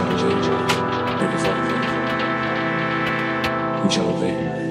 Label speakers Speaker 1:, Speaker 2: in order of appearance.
Speaker 1: اینجا رو جاییم جاییم اینجا